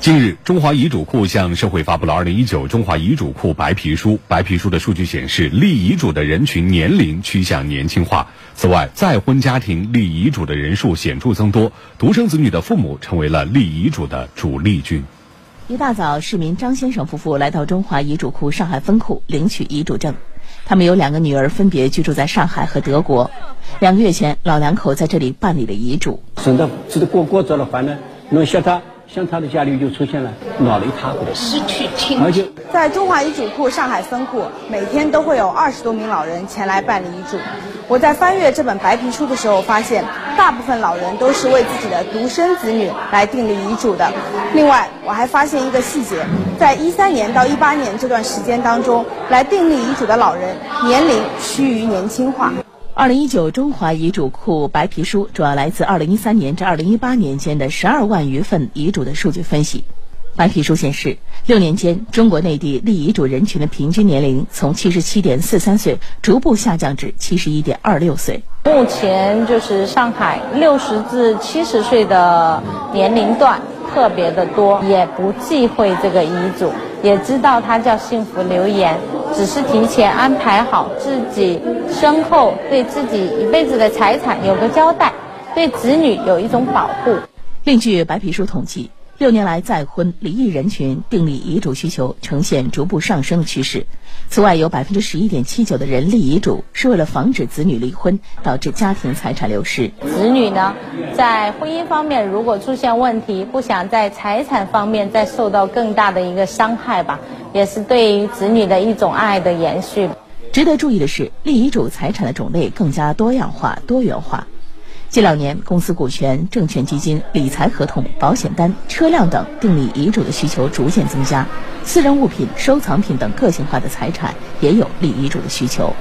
近日，中华遗嘱库向社会发布了《二零一九中华遗嘱库白皮书》。白皮书的数据显示，立遗嘱的人群年龄趋向年轻化。此外，再婚家庭立遗嘱的人数显著增多，独生子女的父母成为了立遗嘱的主力军。一大早，市民张先生夫妇来到中华遗嘱库上海分库领取遗嘱证。他们有两个女儿，分别居住在上海和德国。两个月前，老两口在这里办理了遗嘱。省得吃的过过早了话呢，那像他。像他的家里就出现了老一塌糊涂，失去亲情。在中华遗嘱库上海分库，每天都会有二十多名老人前来办理遗嘱。我在翻阅这本白皮书的时候，发现大部分老人都是为自己的独生子女来订立遗嘱的。另外，我还发现一个细节，在一三年到一八年这段时间当中，来订立遗嘱的老人年龄趋于年轻化。二零一九中华遗嘱库白皮书主要来自二零一三年至二零一八年间的十二万余份遗嘱的数据分析。白皮书显示，六年间，中国内地立遗嘱人群的平均年龄从七十七点四三岁逐步下降至七十一点二六岁。目前就是上海六十至七十岁的年龄段特别的多，也不忌讳这个遗嘱，也知道它叫幸福留言。只是提前安排好自己身后对自己一辈子的财产有个交代，对子女有一种保护。另据白皮书统计，六年来再婚离异人群订立遗嘱需求呈现逐步上升的趋势。此外，有百分之十一点七九的人立遗嘱是为了防止子女离婚导致家庭财产流失。子女呢，在婚姻方面如果出现问题，不想在财产方面再受到更大的一个伤害吧。也是对于子女的一种爱的延续。值得注意的是，立遗嘱财产的种类更加多样化、多元化。近两年，公司股权、证券基金、理财合同、保险单、车辆等订立遗嘱的需求逐渐增加，私人物品、收藏品等个性化的财产也有立遗嘱的需求。